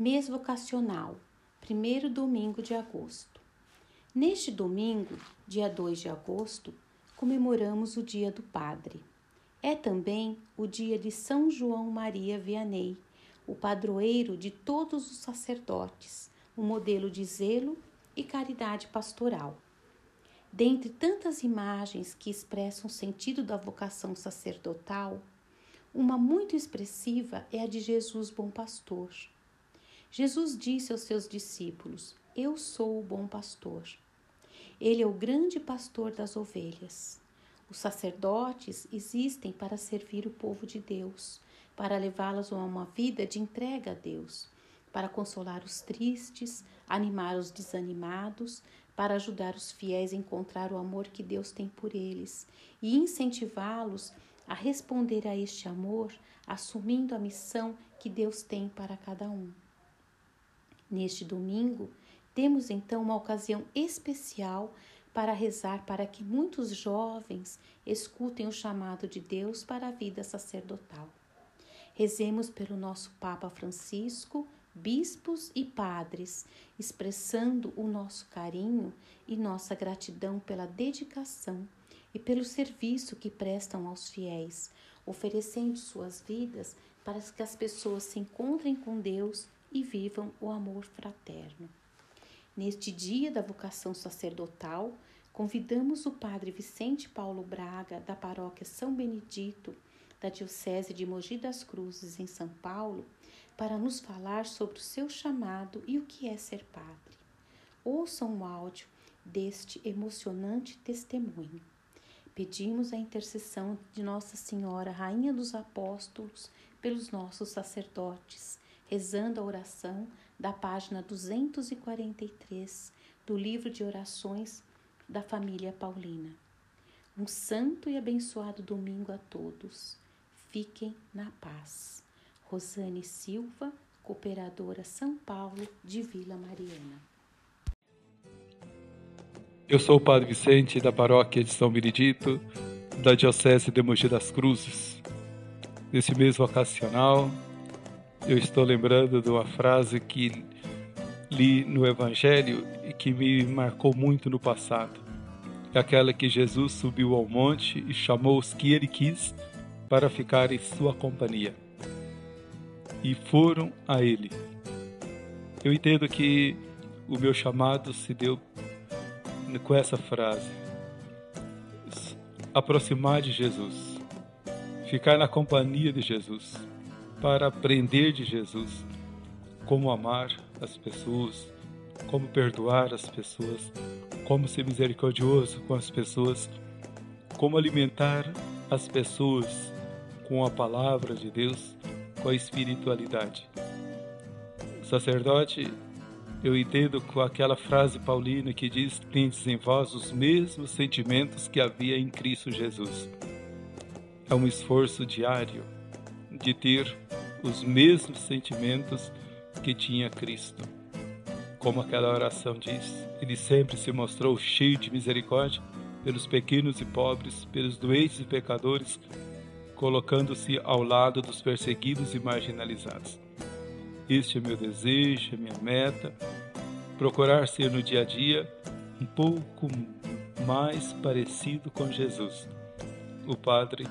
Mês vocacional, primeiro domingo de agosto. Neste domingo, dia 2 de agosto, comemoramos o Dia do Padre. É também o dia de São João Maria Vianney, o padroeiro de todos os sacerdotes, um modelo de zelo e caridade pastoral. Dentre tantas imagens que expressam o sentido da vocação sacerdotal, uma muito expressiva é a de Jesus Bom Pastor. Jesus disse aos seus discípulos: Eu sou o bom pastor. Ele é o grande pastor das ovelhas. Os sacerdotes existem para servir o povo de Deus, para levá-los a uma vida de entrega a Deus, para consolar os tristes, animar os desanimados, para ajudar os fiéis a encontrar o amor que Deus tem por eles e incentivá-los a responder a este amor, assumindo a missão que Deus tem para cada um. Neste domingo, temos então uma ocasião especial para rezar para que muitos jovens escutem o chamado de Deus para a vida sacerdotal. Rezemos pelo nosso Papa Francisco, bispos e padres, expressando o nosso carinho e nossa gratidão pela dedicação e pelo serviço que prestam aos fiéis, oferecendo suas vidas para que as pessoas se encontrem com Deus e vivam o amor fraterno. Neste dia da vocação sacerdotal, convidamos o Padre Vicente Paulo Braga, da paróquia São Benedito, da Diocese de Mogi das Cruzes, em São Paulo, para nos falar sobre o seu chamado e o que é ser padre. Ouçam o áudio deste emocionante testemunho. Pedimos a intercessão de Nossa Senhora, Rainha dos Apóstolos, pelos nossos sacerdotes rezando a oração da página 243 do livro de orações da família Paulina. Um santo e abençoado domingo a todos. Fiquem na paz. Rosane Silva, Cooperadora São Paulo de Vila Mariana. Eu sou o Padre Vicente da Paróquia de São Benedito, da Diocese de Mogi das Cruzes. Nesse mês vacacional, eu estou lembrando de uma frase que li no Evangelho e que me marcou muito no passado. É aquela que Jesus subiu ao monte e chamou os que ele quis para ficar em sua companhia. E foram a ele. Eu entendo que o meu chamado se deu com essa frase: aproximar de Jesus, ficar na companhia de Jesus para aprender de Jesus como amar as pessoas, como perdoar as pessoas, como ser misericordioso com as pessoas, como alimentar as pessoas com a palavra de Deus, com a espiritualidade. Sacerdote, eu entendo com aquela frase paulina que diz: Tendes em vós os mesmos sentimentos que havia em Cristo Jesus. É um esforço diário de ter os mesmos sentimentos que tinha Cristo. Como aquela oração diz, ele sempre se mostrou cheio de misericórdia pelos pequenos e pobres, pelos doentes e pecadores, colocando-se ao lado dos perseguidos e marginalizados. Este é meu desejo, é minha meta, procurar ser no dia a dia um pouco mais parecido com Jesus. O Padre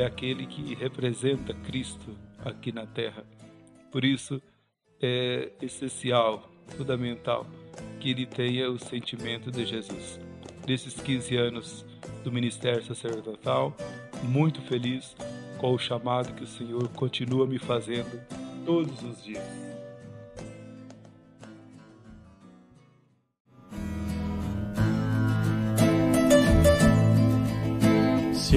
é aquele que representa Cristo aqui na Terra. Por isso é essencial, fundamental, que ele tenha o sentimento de Jesus. Nesses 15 anos do ministério sacerdotal, muito feliz com o chamado que o Senhor continua me fazendo todos os dias.